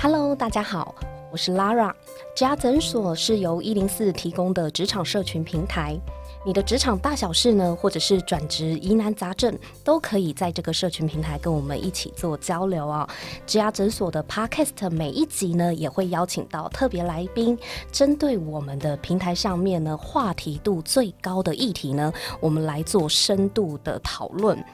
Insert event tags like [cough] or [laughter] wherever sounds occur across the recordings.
Hello，大家好，我是 Lara。家诊所是由一零四提供的职场社群平台。你的职场大小事呢，或者是转职疑难杂症，都可以在这个社群平台跟我们一起做交流哦。职涯诊所的 Podcast 每一集呢，也会邀请到特别来宾，针对我们的平台上面呢话题度最高的议题呢，我们来做深度的讨论。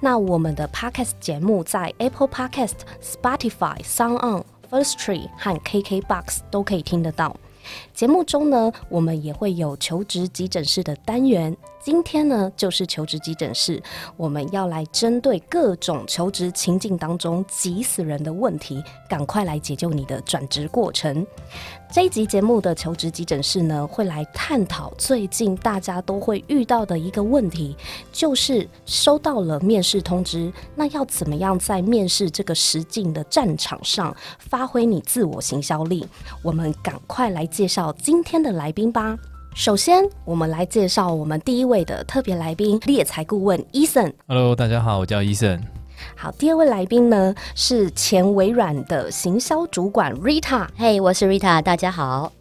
那我们的 Podcast 节目在 Apple Podcast、Spotify、Sound On、First Tree 和 KKBox 都可以听得到。节目中呢，我们也会有求职急诊室的单元。今天呢，就是求职急诊室，我们要来针对各种求职情境当中急死人的问题，赶快来解救你的转职过程。这一集节目的求职急诊室呢，会来探讨最近大家都会遇到的一个问题，就是收到了面试通知，那要怎么样在面试这个实境的战场上发挥你自我行销力？我们赶快来介绍今天的来宾吧。首先，我们来介绍我们第一位的特别来宾——猎才顾问伊森。Hello，大家好，我叫伊森。好，第二位来宾呢是前微软的行销主管 Rita。嘿，我是 Rita，大家好。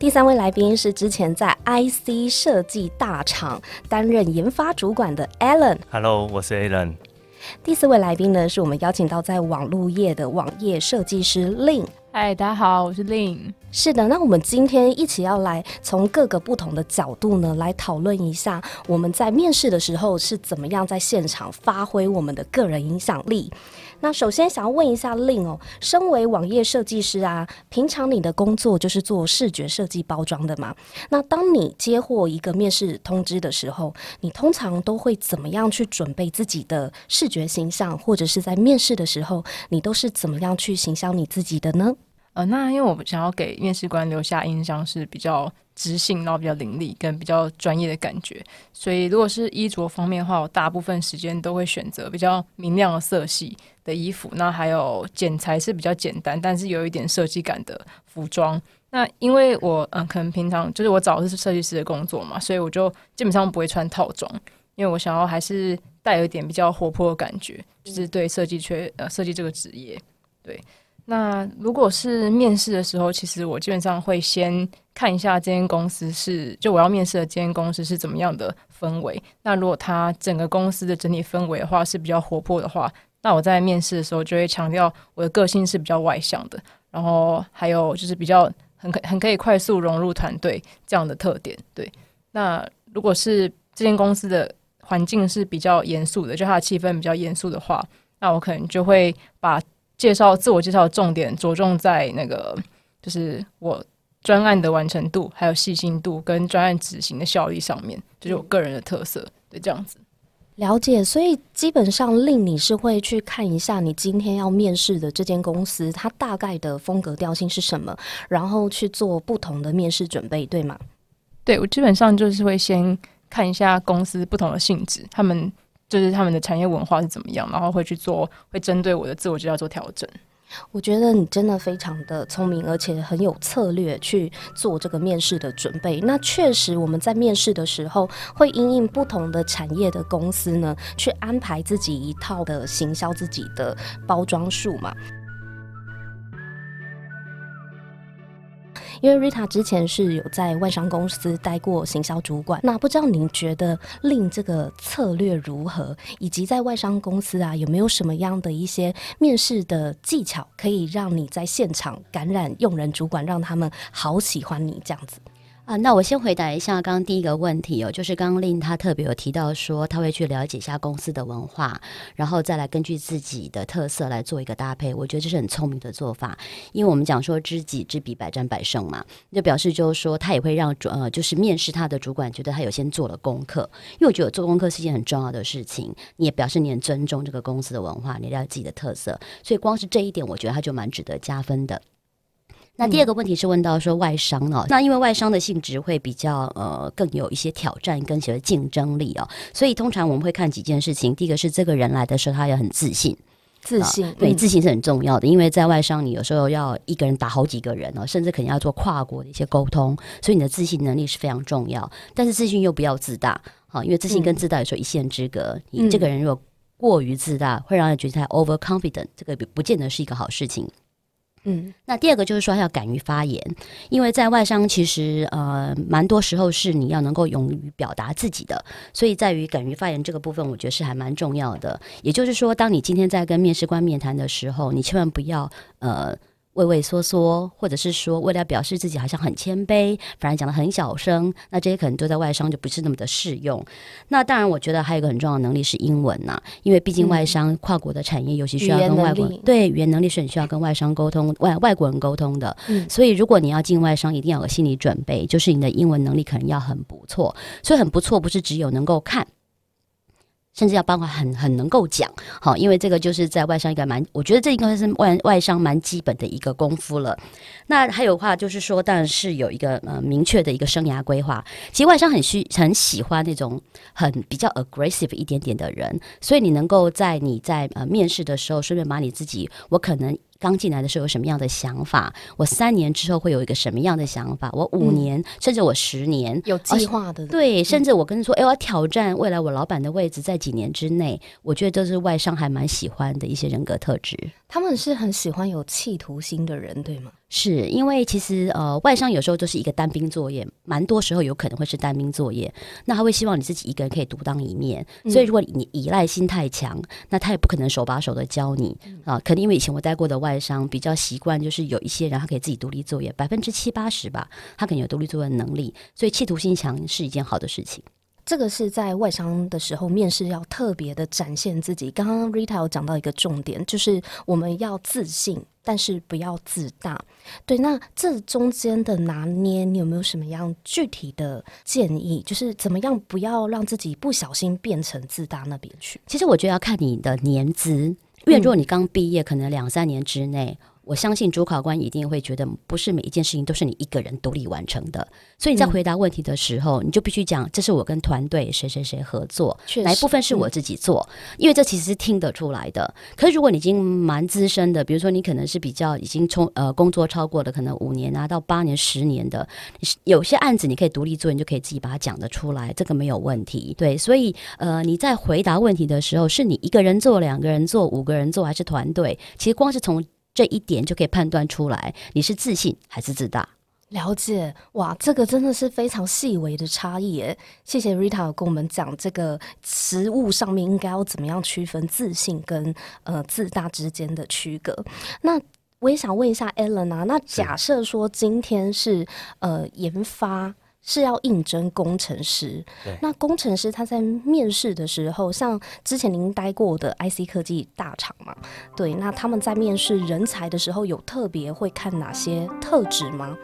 第三位来宾是之前在 IC 设计大厂担任研发主管的 Alan。Hello，我是 Alan。第四位来宾呢是我们邀请到在网络业的网页设计师 Lin。嗨，大家好，我是 Lin。是的，那我们今天一起要来从各个不同的角度呢，来讨论一下我们在面试的时候是怎么样在现场发挥我们的个人影响力。那首先想要问一下令哦，身为网页设计师啊，平常你的工作就是做视觉设计包装的嘛？那当你接获一个面试通知的时候，你通常都会怎么样去准备自己的视觉形象，或者是在面试的时候，你都是怎么样去行销你自己的呢？呃，那因为我想要给面试官留下印象是比较知性，然后比较伶俐，跟比较专业的感觉，所以如果是衣着方面的话，我大部分时间都会选择比较明亮的色系的衣服。那还有剪裁是比较简单，但是有一点设计感的服装。那因为我嗯，可能平常就是我找的是设计师的工作嘛，所以我就基本上不会穿套装，因为我想要还是带有一点比较活泼的感觉，就是对设计缺呃设计这个职业，对。那如果是面试的时候，其实我基本上会先看一下这间公司是，就我要面试的这间公司是怎么样的氛围。那如果它整个公司的整体氛围的话是比较活泼的话，那我在面试的时候就会强调我的个性是比较外向的，然后还有就是比较很可很可以快速融入团队这样的特点。对，那如果是这间公司的环境是比较严肃的，就它的气氛比较严肃的话，那我可能就会把。介绍自我介绍的重点着重在那个，就是我专案的完成度，还有细心度跟专案执行的效率上面，就是我个人的特色，对这样子。了解，所以基本上令你是会去看一下你今天要面试的这间公司，它大概的风格调性是什么，然后去做不同的面试准备，对吗？对我基本上就是会先看一下公司不同的性质，他们。就是他们的产业文化是怎么样，然后会去做，会针对我的自我介绍做调整。我觉得你真的非常的聪明，而且很有策略去做这个面试的准备。那确实，我们在面试的时候会因应不同的产业的公司呢，去安排自己一套的行销自己的包装术嘛。因为 Rita 之前是有在外商公司待过行销主管，那不知道您觉得令这个策略如何，以及在外商公司啊有没有什么样的一些面试的技巧，可以让你在现场感染用人主管，让他们好喜欢你这样子？啊，那我先回答一下刚刚第一个问题哦，就是刚刚令他特别有提到说他会去了解一下公司的文化，然后再来根据自己的特色来做一个搭配。我觉得这是很聪明的做法，因为我们讲说知己知彼，百战百胜嘛，就表示就是说他也会让主呃就是面试他的主管觉得他有先做了功课，因为我觉得做功课是一件很重要的事情，你也表示你很尊重这个公司的文化，你了解自己的特色，所以光是这一点，我觉得他就蛮值得加分的。那第二个问题是问到说外商哦，那因为外商的性质会比较呃更有一些挑战跟些竞争力哦，所以通常我们会看几件事情。第一个是这个人来的时候他也很自信，自信对自信是很重要的，因为在外商你有时候要一个人打好几个人哦，甚至可能要做跨国的一些沟通，所以你的自信能力是非常重要。但是自信又不要自大，好，因为自信跟自大有时候一线之隔。你这个人如果过于自大，会让人觉得他 over confident，这个不见得是一个好事情。嗯，那第二个就是说要敢于发言，因为在外商其实呃蛮多时候是你要能够勇于表达自己的，所以在于敢于发言这个部分，我觉得是还蛮重要的。也就是说，当你今天在跟面试官面谈的时候，你千万不要呃。畏畏缩缩，或者是说为了表示自己好像很谦卑，反而讲的很小声，那这些可能都在外商就不是那么的适用。那当然，我觉得还有一个很重要的能力是英文呐，因为毕竟外商跨国的产业，尤其需要跟外国对语言能力是很需要跟外商沟通、外外国人沟通的。所以，如果你要进外商，一定要有心理准备，就是你的英文能力可能要很不错。所以，很不错不是只有能够看。甚至要包括很很能够讲，好，因为这个就是在外商一个蛮，我觉得这应该是外外商蛮基本的一个功夫了。那还有话就是说，当然是有一个呃明确的一个生涯规划。其实外商很需很喜欢那种很比较 aggressive 一点点的人，所以你能够在你在呃面试的时候，顺便把你自己，我可能。刚进来的时候有什么样的想法？我三年之后会有一个什么样的想法？我五年，甚至我十年有计划的，对，甚至我跟你说，哎，我要挑战未来我老板的位置，在几年之内，我觉得这是外商还蛮喜欢的一些人格特质。他们是很喜欢有企图心的人，对吗？是因为其实呃，外商有时候就是一个单兵作业，蛮多时候有可能会是单兵作业。那他会希望你自己一个人可以独当一面，所以如果你依赖心太强，那他也不可能手把手的教你啊。可能因为以前我待过的外商比较习惯，就是有一些人他可以自己独立作业，百分之七八十吧，他可能有独立作业能力，所以企图心强是一件好的事情。这个是在外商的时候面试要特别的展现自己。刚刚 Rita 有讲到一个重点，就是我们要自信，但是不要自大。对，那这中间的拿捏，你有没有什么样具体的建议？就是怎么样不要让自己不小心变成自大那边去？其实我觉得要看你的年资，因为如果你刚毕业，可能两三年之内。我相信主考官一定会觉得，不是每一件事情都是你一个人独立完成的。所以你在回答问题的时候，你就必须讲，这是我跟团队谁谁谁合作，哪一部分是我自己做，因为这其实是听得出来的。可是如果你已经蛮资深的，比如说你可能是比较已经从呃工作超过了可能五年啊到八年、十年的，有些案子你可以独立做，你就可以自己把它讲得出来，这个没有问题。对，所以呃你在回答问题的时候，是你一个人做、两个人做、五个人做，还是团队？其实光是从这一点就可以判断出来，你是自信还是自大？了解哇，这个真的是非常细微的差异耶。谢谢 Rita 跟我们讲这个实物上面应该要怎么样区分自信跟呃自大之间的区隔。那我也想问一下 Ellen 啊，那假设说今天是呃研发。是要应征工程师，那工程师他在面试的时候，像之前您待过的 IC 科技大厂嘛，对，那他们在面试人才的时候，有特别会看哪些特质吗？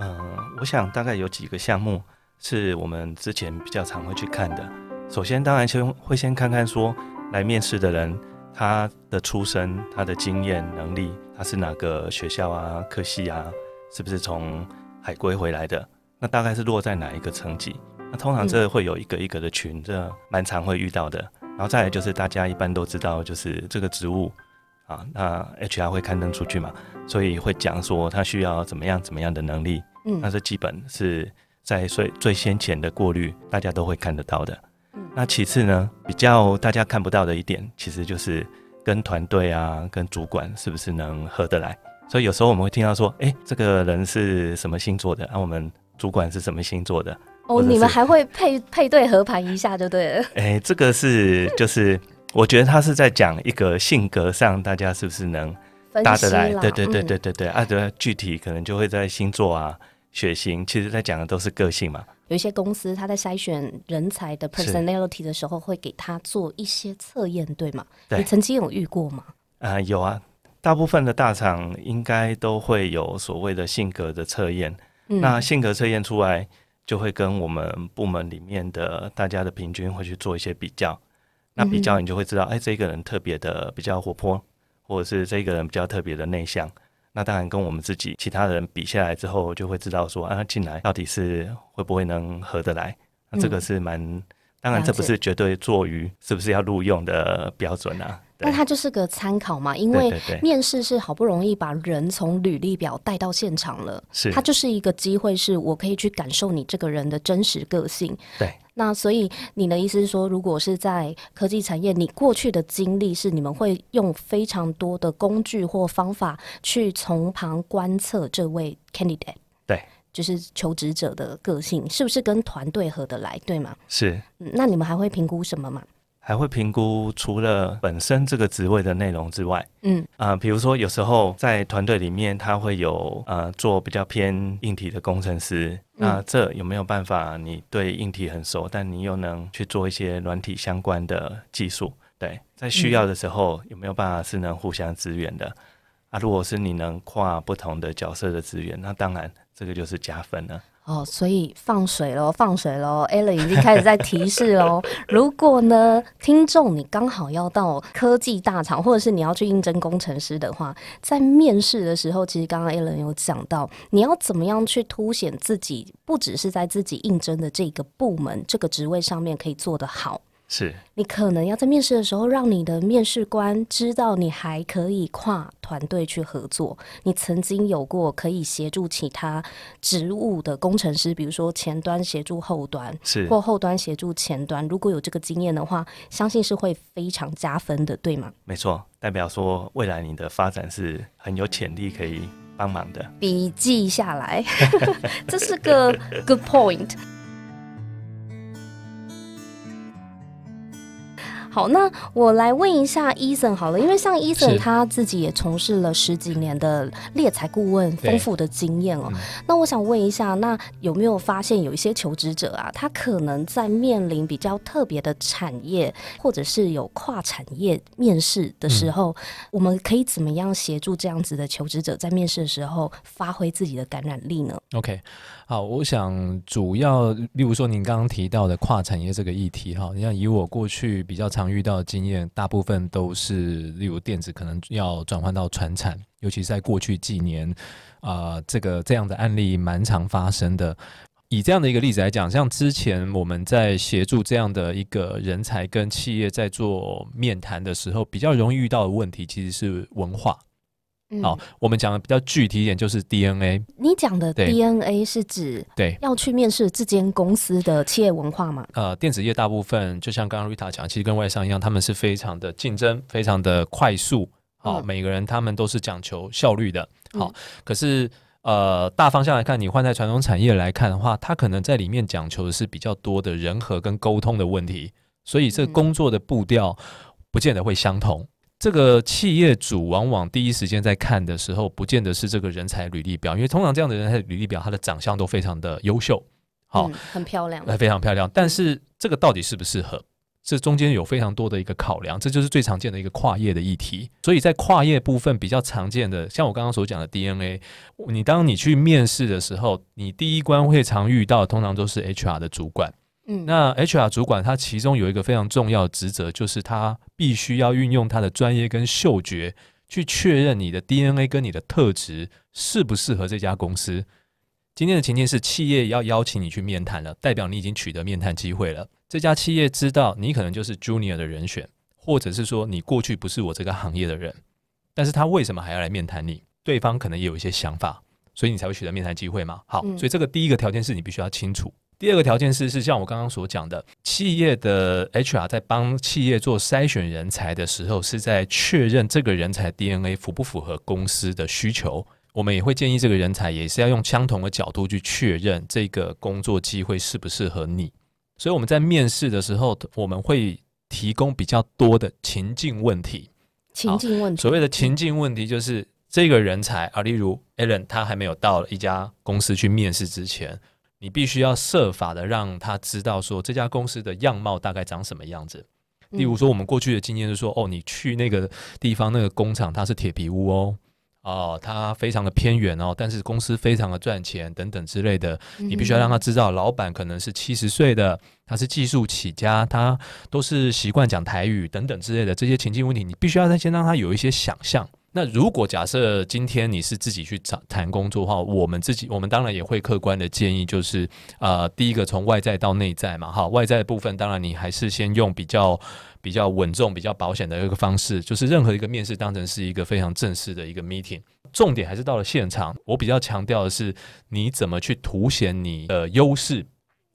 嗯，我想大概有几个项目是我们之前比较常会去看的。首先，当然先会先看看说来面试的人。他的出身、他的经验、能力，他是哪个学校啊、科系啊？是不是从海归回来的？那大概是落在哪一个层级？那通常这会有一个一个的群，这蛮常会遇到的。然后再来就是大家一般都知道，就是这个职务啊，那 HR 会刊登出去嘛，所以会讲说他需要怎么样怎么样的能力。嗯，那这基本是在最最先前的过滤，大家都会看得到的。那其次呢，比较大家看不到的一点，其实就是跟团队啊、跟主管是不是能合得来。所以有时候我们会听到说，哎，这个人是什么星座的？啊，我们主管是什么星座的？哦，你们还会 [laughs] 配配对合盘一下就对了。[laughs] 哎，这个是就是我觉得他是在讲一个性格上，大家是不是能搭得来？对对对对对对，啊，对，具体可能就会在星座啊、血型，其实在讲的都是个性嘛。有一些公司，他在筛选人才的 personality 的时候，会给他做一些测验，对吗？你曾经有遇过吗？啊，有啊，大部分的大厂应该都会有所谓的性格的测验。那性格测验出来，就会跟我们部门里面的大家的平均会去做一些比较。那比较你就会知道，哎，这个人特别的比较活泼，或者是这个人比较特别的内向。那当然跟我们自己其他人比下来之后，就会知道说啊，进来到底是会不会能合得来？那这个是蛮，当然这不是绝对做于是不是要录用的标准啊。对那它就是个参考嘛，因为面试是好不容易把人从履历表带到现场了，是它就是一个机会，是我可以去感受你这个人的真实个性。对。那所以你的意思是说，如果是在科技产业，你过去的经历是你们会用非常多的工具或方法去从旁观测这位 candidate，对，就是求职者的个性是不是跟团队合得来，对吗？是嗯，那你们还会评估什么吗？还会评估除了本身这个职位的内容之外，嗯啊、比如说有时候在团队里面，他会有呃做比较偏硬体的工程师，那这有没有办法你对硬体很熟，但你又能去做一些软体相关的技术？对，在需要的时候、有没有办法是能互相支援的？啊，如果是你能跨不同的角色的资源，那当然这个就是加分了。哦，所以放水喽，放水喽 a l e n 已经开始在提示喽。[laughs] 如果呢，听众你刚好要到科技大厂，或者是你要去应征工程师的话，在面试的时候，其实刚刚 a l e n 有讲到，你要怎么样去凸显自己，不只是在自己应征的这个部门、这个职位上面可以做得好。是你可能要在面试的时候，让你的面试官知道你还可以跨团队去合作。你曾经有过可以协助其他职务的工程师，比如说前端协助后端，是或后端协助前端。如果有这个经验的话，相信是会非常加分的，对吗？没错，代表说未来你的发展是很有潜力可以帮忙的。笔记下来，[laughs] 这是个 good point。好，那我来问一下伊森好了，因为像伊森是他自己也从事了十几年的猎才顾问，丰富的经验哦。嗯那我想问一下，那有没有发现有一些求职者啊，他可能在面临比较特别的产业，或者是有跨产业面试的时候，我们可以怎么样协助这样子的求职者在面试的时候发挥自己的感染力呢？OK，好，我想主要，例如说您刚刚提到的跨产业这个议题哈，你像以我过去比较常遇到的经验，大部分都是例如电子可能要转换到传产，尤其是在过去几年，啊、这个这样的案例蛮常发生的。以这样的一个例子来讲，像之前我们在协助这样的一个人才跟企业在做面谈的时候，比较容易遇到的问题其实是文化。嗯好，我们讲的比较具体一点，就是 DNA。你讲的 DNA 是指对，要去面试这间公司的企业文化吗？呃，电子业大部分就像刚刚 Rita 讲，其实跟外商一样，他们是非常的竞争，非常的快速。好、嗯每个人他们都是讲求效率的。好、嗯可是呃，大方向来看，你换在传统产业来看的话，它可能在里面讲求的是比较多的人和跟沟通的问题，所以这嗯工作的步调不见得会相同。这个企业主往往第一时间在看的时候，不见得是这个人才履历表，因为通常这样的人才履历表，他的长相都非常的优秀，好、嗯，很漂亮。呃，非常漂亮。但是这个到底适不适合？这中间有非常多的一个考量，这就是最常见的一个跨业的议题。所以在跨业部分比较常见的，像我刚刚所讲的 DNA，你当你去面试的时候，你第一关会常遇到，通常都是 HR 的主管。嗯，那 HR 主管他其中有一个非常重要的职责，就是他必须要运用他的专业跟嗅觉，去确认你的 DNA 跟你的特质适不适合这家公司。今天的情境是，企业要邀请你去面谈了，代表你已经取得面谈机会了。这家企业知道你可能就是 Junior 的人选，或者是说你过去不是我这个行业的人，但是他为什么还要来面谈你？对方可能也有一些想法，所以你才会取得面谈机会嘛。好，嗯所以这个第一个条件是你必须要清楚。第二个条件是，是像我刚刚所讲的，企业的 HR 在帮企业做筛选人才的时候，是在确认这个人才 DNA 符不符合公司的需求。我们也会建议这个人才也是要用相同的角度去确认这个工作机会适不适合你。所以我们在面试的时候，我们会提供比较多的情境问题。情境问题。所谓的情境问题，就是这个人才啊，例如 Alan，他还没有到一家公司去面试之前，你必须要设法的让他知道说这家公司的样貌大概长什么样子。嗯例如说，我们过去的经验是说，哦，你去那个地方那个工厂，它是铁皮屋哦。哦，它非常的偏远哦，但是公司非常的赚钱等等之类的，嗯你必须要让他知道，老板可能是七十岁的，他是技术起家，他都是习惯讲台语等等之类的这些情境问题，你必须要先让他有一些想象。那如果假设今天你是自己去找谈工作的话，我们自己我们当然也会客观的建议，就是呃，第一个从外在到内在嘛，哈，外在的部分当然你还是先用比较比较稳重、比较保险的一个方式，就是任何一个面试当成是一个非常正式的一个 meeting。重点还是到了现场，我比较强调的是你怎么去凸显你的优势。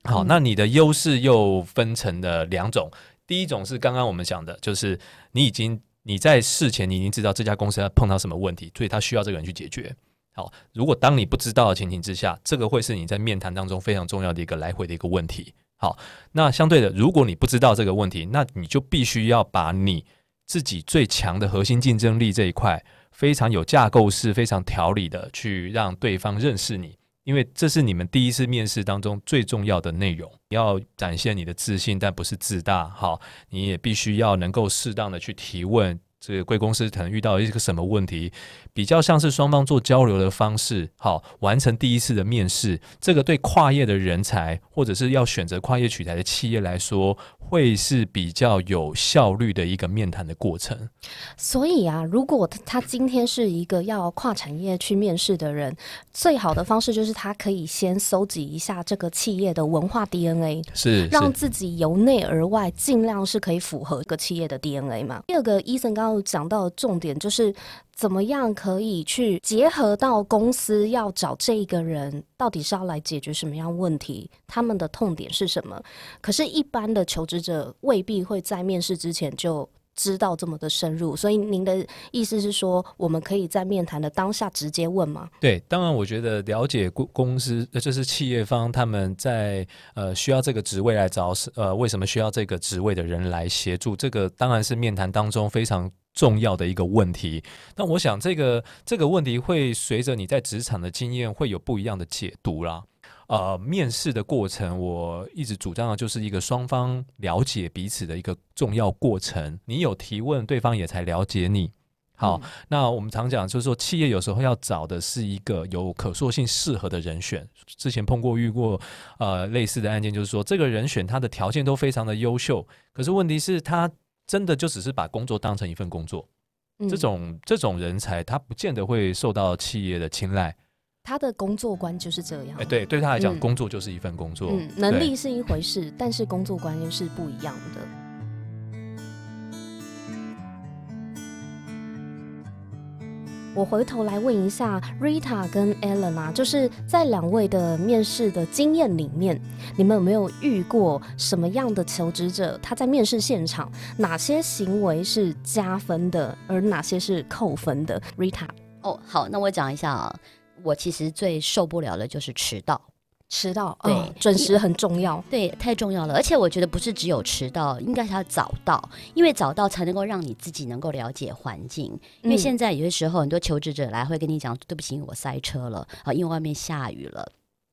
好，那你的优势又分成了两种，第一种是刚刚我们讲的，就是你已经你在事前你已经知道这家公司要碰到什么问题，所以他需要这个人去解决。好，如果当你不知道的情形之下，这个会是你在面谈当中非常重要的一个来回的一个问题。好，那相对的，如果你不知道这个问题，那你就必须要把你自己最强的核心竞争力这一块。非常有架构式、非常条理的去让对方认识你，因为这是你们第一次面试当中最重要的内容。要展现你的自信，但不是自大。好，你也必须要能够适当的去提问。这个贵公司可能遇到一个什么问题，比较像是双方做交流的方式，好完成第一次的面试。这个对跨业的人才，或者是要选择跨业取材的企业来说，会是比较有效率的一个面谈的过程。所以啊，如果他今天是一个要跨产业去面试的人，最好的方式就是他可以先搜集一下这个企业的文化 DNA，是让自己由内而外尽量是可以符合一个企业的 DNA 嘛。第二个，医生刚。讲到的重点就是怎么样可以去结合到公司要找这个人到底是要来解决什么样问题，他们的痛点是什么？可是，一般的求职者未必会在面试之前就。知道这么的深入，所以您的意思是说，我们可以在面谈的当下直接问吗？对，当然，我觉得了解公公司，呃就是企业方他们在呃需要这个职位来找呃为什么需要这个职位的人来协助，这个当然是面谈当中非常重要的一个问题。那我想，这个这个问题会随着你在职场的经验会有不一样的解读啦。呃，面试的过程，我一直主张的就是一个双方了解彼此的一个重要过程。你有提问，对方也才了解你。好，那我们常讲就是说，企业有时候要找的是一个有可塑性、适合的人选。之前碰过、遇过呃类似的案件，就是说，这个人选他的条件都非常的优秀，可是问题是，他真的就只是把工作当成一份工作。这种这种人才，他不见得会受到企业的青睐。他的工作观就是这样。哎，对，对他来讲，工作就是一份工作。嗯，能力是一回事，但是工作观又是不一样的。我回头来问一下 Rita 跟 Ellen 啊，就是在两位的面试的经验里面，你们有没有遇过什么样的求职者？他在面试现场哪些行为是加分的，而哪些是扣分的？Rita，哦，好，那我讲一下啊。我其实最受不了的就是迟到，迟到对准时很重要，对太重要了。而且我觉得不是只有迟到，应该是要早到，因为早到才能够让你自己能够了解环境。因为现在有些时候很多求职者来会跟你讲，对不起，我塞车了啊，因为外面下雨了。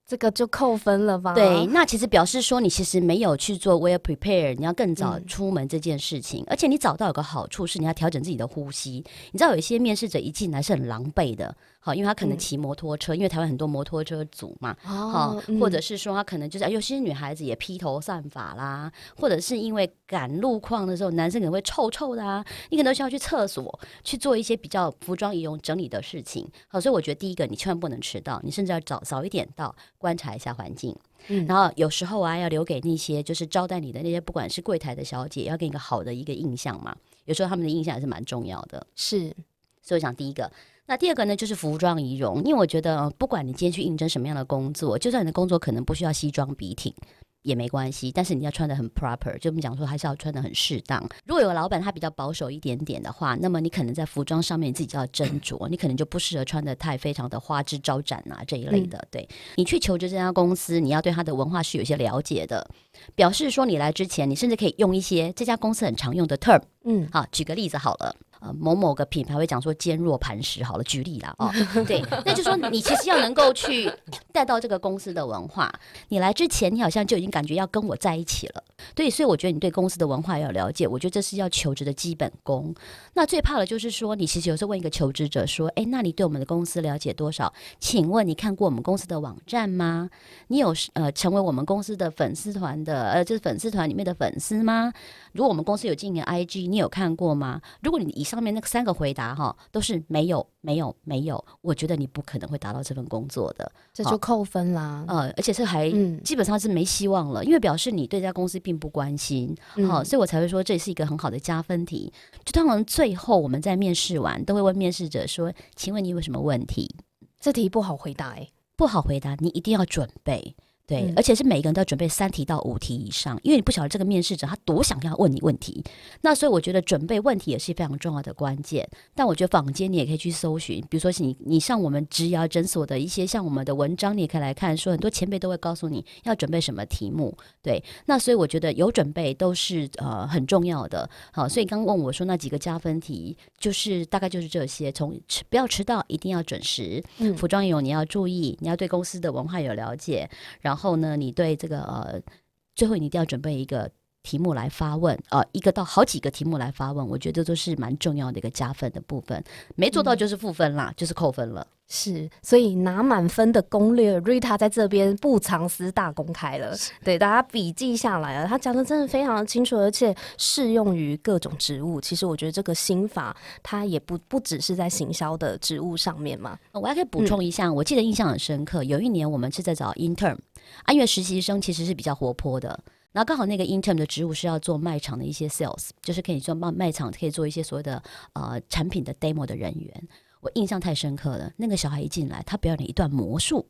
这个就扣分了吧？对，那其实表示说你其实没有去做 well prepare，你要更早出门这件事情。而且你早到有个好处是你要调整自己的呼吸。你知道有一些面试者一进来是很狼狈的，好，因为他可能骑摩托车，因为台湾很多摩托车族嘛，好，或者是说他可能就是有些女孩子也披头散发啦，或者是因为赶路况的时候，男生可能会臭臭的啊，你可能需要去厕所去做一些比较服装仪容整理的事情。好，所以我觉得第一个你千万不能迟到，你甚至要早早一点到。观察一下环境，嗯，然后有时候啊，要留给那些就是招待你的那些，不管是柜台的小姐，要给你一个好的一个印象嘛。有时候他们的印象还是蛮重要的，是。所以我想第一个，那第二个呢，就是服装仪容，因为我觉得不管你今天去应征什么样的工作，就算你的工作可能不需要西装笔挺。也没关系，但是你要穿的很 proper，就我们讲说还是要穿的很适当。如果有个老板他比较保守一点点的话，那么你可能在服装上面你自己就要斟酌，你可能就不适合穿的太非常的花枝招展啊这一类的。对你去求职这家公司，你要对他的文化是有些了解的，表示说你来之前，你甚至可以用一些这家公司很常用的 term。嗯，好，举个例子好了。呃，某某个品牌会讲说坚若磐石，好了，举例啦哦，对，那就说你其实要能够去带到这个公司的文化。你来之前，你好像就已经感觉要跟我在一起了，对，所以我觉得你对公司的文化要了解，我觉得这是要求职的基本功。那最怕的就是说，你其实有时候问一个求职者说，哎，那你对我们的公司了解多少？请问你看过我们公司的网站吗？你有呃成为我们公司的粉丝团的呃，就是粉丝团里面的粉丝吗？如果我们公司有经营 IG，你有看过吗？如果你以上面那三个回答哈，都是没有、没有、没有，我觉得你不可能会达到这份工作的。这就扣分啦。呃，而且是还嗯，基本上是没希望了，因为表示你对这家公司并不关心，嗯好、所以我才会说这是一个很好的加分题。就通常最后我们在面试完都会问面试者说：“请问你有什么问题？”这题不好回答哎、不好回答，你一定要准备。对，嗯而且是每个人都要准备三题到五题以上，因为你不晓得这个面试者他多想要问你问题，那所以我觉得准备问题也是非常重要的关键。但我觉得坊间你也可以去搜寻，比如说是你你上我们职涯诊所的一些像我们的文章，你也可以来看，说很多前辈都会告诉你要准备什么题目。对，那所以我觉得有准备都是呃很重要的。好，所以刚问我说那几个加分题，就是大概就是这些，从迟不要迟到，一定要准时，嗯服装有你要注意，你要对公司的文化有了解，然后呢，你对这个呃，最后你一定要准备一个题目来发问，呃，一个到好几个题目来发问，我觉得都是蛮重要的一个加分的部分。没做到嗯就是负分啦，就是扣分了。是，所以拿满分的攻略，Rita 在这边不藏私大公开了，对大家笔记下来了。他讲的真的非常的清楚，而且适用于各种职务。其实我觉得这个心法，它也不不只是在行销的职务上面嘛。呃我还可以补充一下，我记得印象很深刻，有一年我们是在找 intern，啊，因为实习生其实是比较活泼的。然后刚好那个 intern 的职务是要做卖场的一些 sales，就是可以做卖卖场可以做一些所谓的呃产品的 demo 的人员。我印象太深刻了，那个小孩一进来，他表演了一段魔术，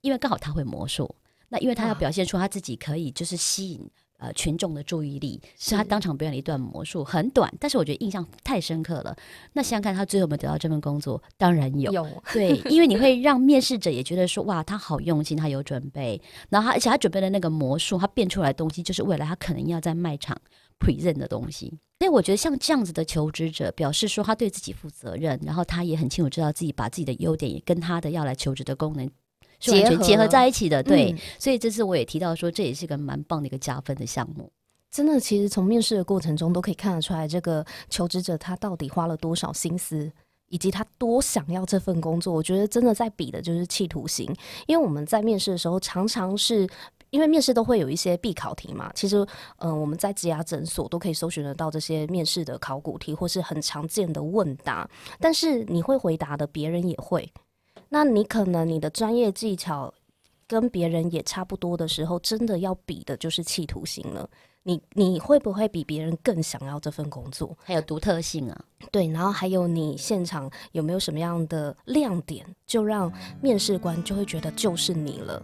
因为刚好他会魔术，那因为他要表现出他自己可以就是吸引呃群众的注意力，所以他当场表演了一段魔术，很短，但是我觉得印象太深刻了。那想想看，他最后有没有得到这份工作？当然有，有，对，因为你会让面试者也觉得说，哇，他好用心，他有准备，然后他而且他准备的那个魔术，他变出来的东西就是未来他可能要在卖场 present 的东西。所以我觉得像这样子的求职者，表示说他对自己负责任，然后他也很清楚知道自己把自己的优点也跟他的要来求职的功能是完结合全结合在一起的。对，嗯所以这次我也提到说，这也是个蛮棒的一个加分的项目。真的，其实从面试的过程中都可以看得出来，这个求职者他到底花了多少心思。以及他多想要这份工作，我觉得真的在比的就是企图心。因为我们在面试的时候，常常是因为面试都会有一些必考题嘛。其实，嗯、我们在职涯诊所都可以搜寻得到这些面试的考古题，或是很常见的问答。但是你会回答的，别人也会。那你可能你的专业技巧跟别人也差不多的时候，真的要比的就是企图心了。你你会不会比别人更想要这份工作？还有独特性啊，对，然后还有你现场有没有什么样的亮点，就让面试官就会觉得就是你了。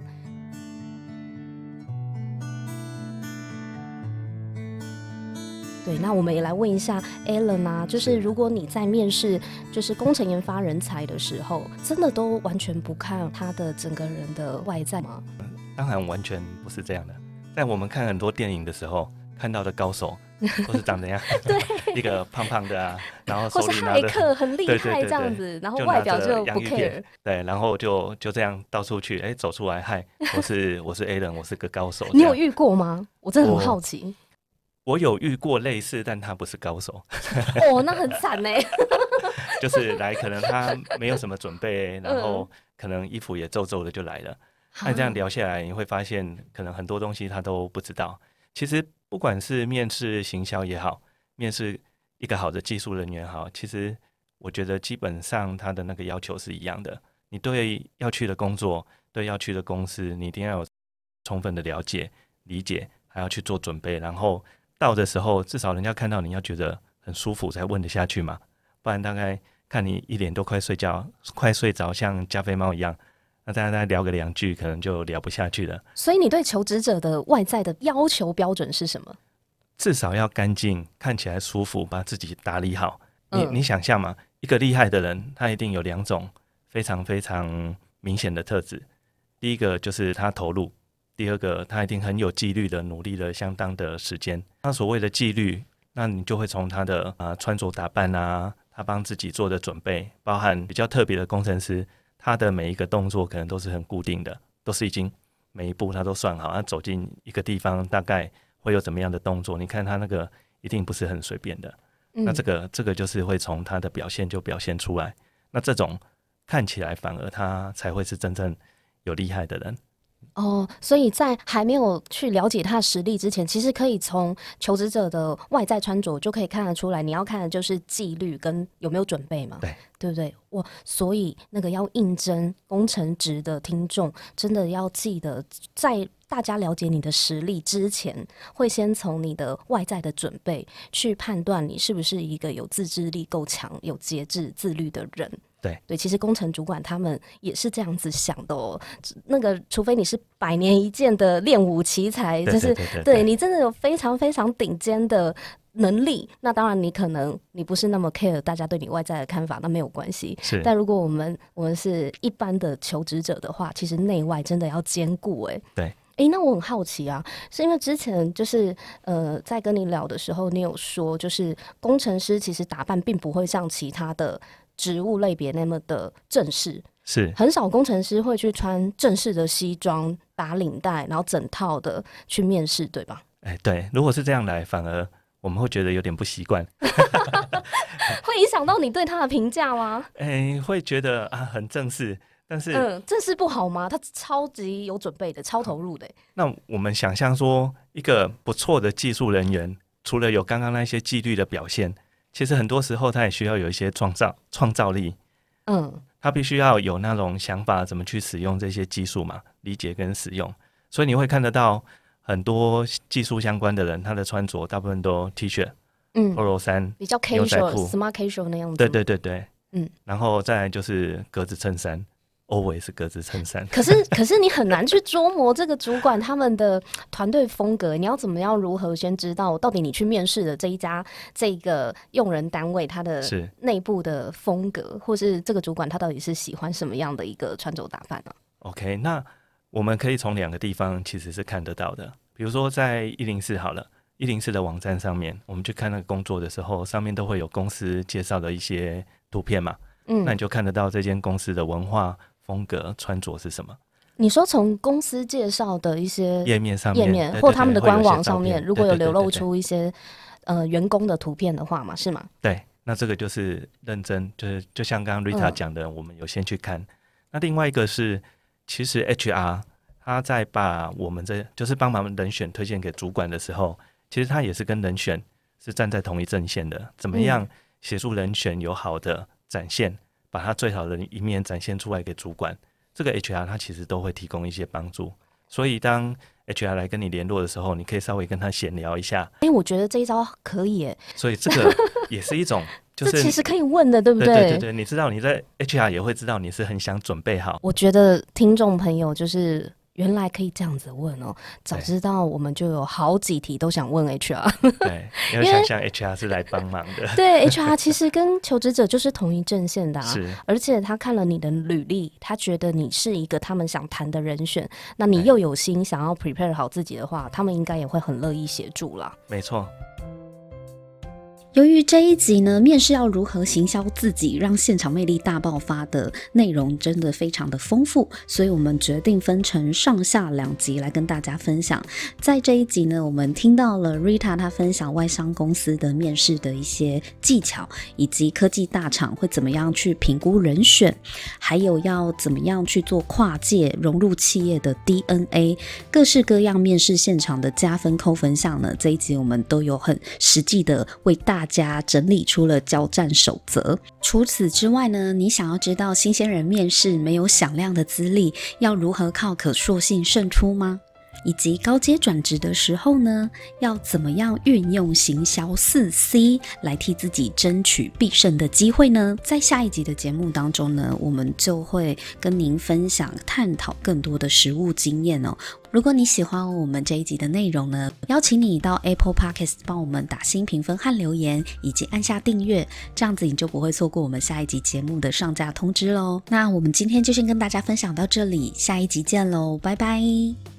对，那我们也来问一下 Alan 啊，就是如果你在面试就是工程研发人才的时候，真的都完全不看他的整个人的外在吗？当然完全不是这样的。在我们看很多电影的时候，看到的高手 [laughs] 都是长怎样？对，[laughs] 一个胖胖的啊，然后或是骇手里拿着客很 [laughs] 厉害这样子，然后外表就不 care。对，然后就就这样到处去，哎，走出来，嗨，我是我是 A 人，我是个高手。你有遇过吗？我真的很好奇。我有遇过类似，但他不是高手，[laughs] 哦，那很惨呢。[laughs] 就是来可能他没有什么准备，然嗯后可能衣服也皱皱的就来了。那这样聊下来，你会发现可能很多东西他都不知道。其实不管是面试行销也好，面试一个好的技术人员好，其实我觉得基本上他的那个要求是一样的。你对要去的工作，对要去的公司，你一定要有充分的了解、理解，还要去做准备。然后到的时候，至少人家看到你要觉得很舒服才问得下去嘛，不然大概看你一脸都快睡觉、快睡着，像加菲猫一样。那大家再聊个两句，可能就聊不下去了。所以你对求职者的外在的要求标准是什么？至少要干净，看起来舒服，把自己打理好。你嗯你想象嘛，一个厉害的人，他一定有两种非常非常明显的特质。第一个就是他投入，第二个他一定很有纪律的努力了相当的时间。那所谓的纪律，那你就会从他的啊、呃穿着打扮啊，他帮自己做的准备，包含比较特别的工程师，他的每一个动作可能都是很固定的，都是已经每一步他都算好。他走进一个地方，大概会有怎么样的动作？你看他那个一定不是很随便的。嗯那这个这个就是会从他的表现就表现出来。那这种看起来反而他才会是真正有厉害的人。哦，所以在还没有去了解他的实力之前，其实可以从求职者的外在穿着就可以看得出来。你要看的就是纪律跟有没有准备嘛，对对不对？我所以那个要应征工程职的听众，真的要记得，在大家了解你的实力之前，会先从你的外在的准备去判断你是不是一个有自制力够强、有节制、自律的人。对对，其实工程主管他们也是这样子想的哦。那个，除非你是百年一见的练武奇才，就是对你真的有非常非常顶尖的能力，那当然你可能你不是那么 care 大家对你外在的看法，那没有关系。是但如果我们我们是一般的求职者的话，其实内外真的要兼顾。哎，对。诶，那我很好奇啊，是因为之前就是呃，在跟你聊的时候，你有说，就是工程师其实打扮并不会像其他的职务类别那么的正式，是很少工程师会去穿正式的西装、打领带，然后整套的去面试，对吧？哎，对，如果是这样来，反而我们会觉得有点不习惯，[laughs] 会影响到你对他的评价吗？[laughs] 哎，会觉得啊很正式，但是、嗯，正式不好吗？他超级有准备的，超投入的。那我们想象说，一个不错的技术人员，除了有刚刚那些纪律的表现，其实很多时候他也需要有一些创造创造力，嗯，他必须要有那种想法，怎么去使用这些技术嘛，理解跟使用。所以你会看得到很多技术相关的人，他的穿着大部分都 T 恤、嗯，polo 衫，比较牛仔 casual、裤。smart casual 那样子。对对对对，嗯，然后再来就是格子衬衫，always 是格子衬衫。可是，[laughs] 可是你很难去琢磨这个主管他们的团队风格。你要怎么样如何先知道到底你去面试的这一家这个用人单位他的内部的风格，或是这个主管他到底是喜欢什么样的一个穿着打扮呢、OK，那我们可以从两个地方其实是看得到的，比如说在一零四好了，一零四的网站上面，我们去看那个工作的时候，上面都会有公司介绍的一些图片嘛，嗯，那你就看得到这间公司的文化风格、穿着是什么。你说从公司介绍的一些页面上面，页面或他们的官网上面，如果有流露出一些呃员工的图片的话嘛，是吗？对，那这个就是认真，就是就像刚刚 Rita 嗯讲的，我们有先去看。那另外一个是，其实 HR 他在把我们这就是帮忙人选推荐给主管的时候，其实他也是跟人选是站在同一阵线的。怎么样协助人选有好的展现，把他最好的一面展现出来给主管？这个 HR 他其实都会提供一些帮助。所以当 HR 来跟你联络的时候，你可以稍微跟他闲聊一下。哎、我觉得这一招可以耶，所以这个 [laughs] 也是一种，就是其实可以问的，对不对对对对，你知道你在 HR 也会知道你是很想准备好，我觉得听众朋友就是原来可以这样子问哦，早知道我们就有好几题都想问 HR。对，因为想象 HR 是来帮忙的，对，HR 其实跟求职者就是同一阵线的、啊，是而且他看了你的履历，他觉得你是一个他们想谈的人选，那你又有心想要 prepare 好自己的话，他们应该也会很乐意协助啦。没错。由于这一集呢，面试要如何行销自己，让现场魅力大爆发的内容真的非常的丰富，所以我们决定分成上下两集来跟大家分享。在这一集呢，我们听到了 Rita 她分享外商公司的面试的一些技巧，以及科技大厂会怎么样去评估人选，还有要怎么样去做跨界融入企业的 DNA，各式各样面试现场的加分扣分项呢，这一集我们都有很实际的为大大家整理出了交战守则。除此之外呢，你想要知道新鲜人面试没有响亮的资历，要如何靠可塑性胜出吗？以及高阶转职的时候呢，要怎么样运用行销四 C 来替自己争取必胜的机会呢？在下一集的节目当中呢，我们就会跟您分享、探讨更多的实务经验哦。如果你喜欢我们这一集的内容呢，邀请你到 Apple Podcast 帮我们打新评分和留言，以及按下订阅，这样子你就不会错过我们下一集节目的上架通知喽。那我们今天就先跟大家分享到这里，下一集见喽，拜拜。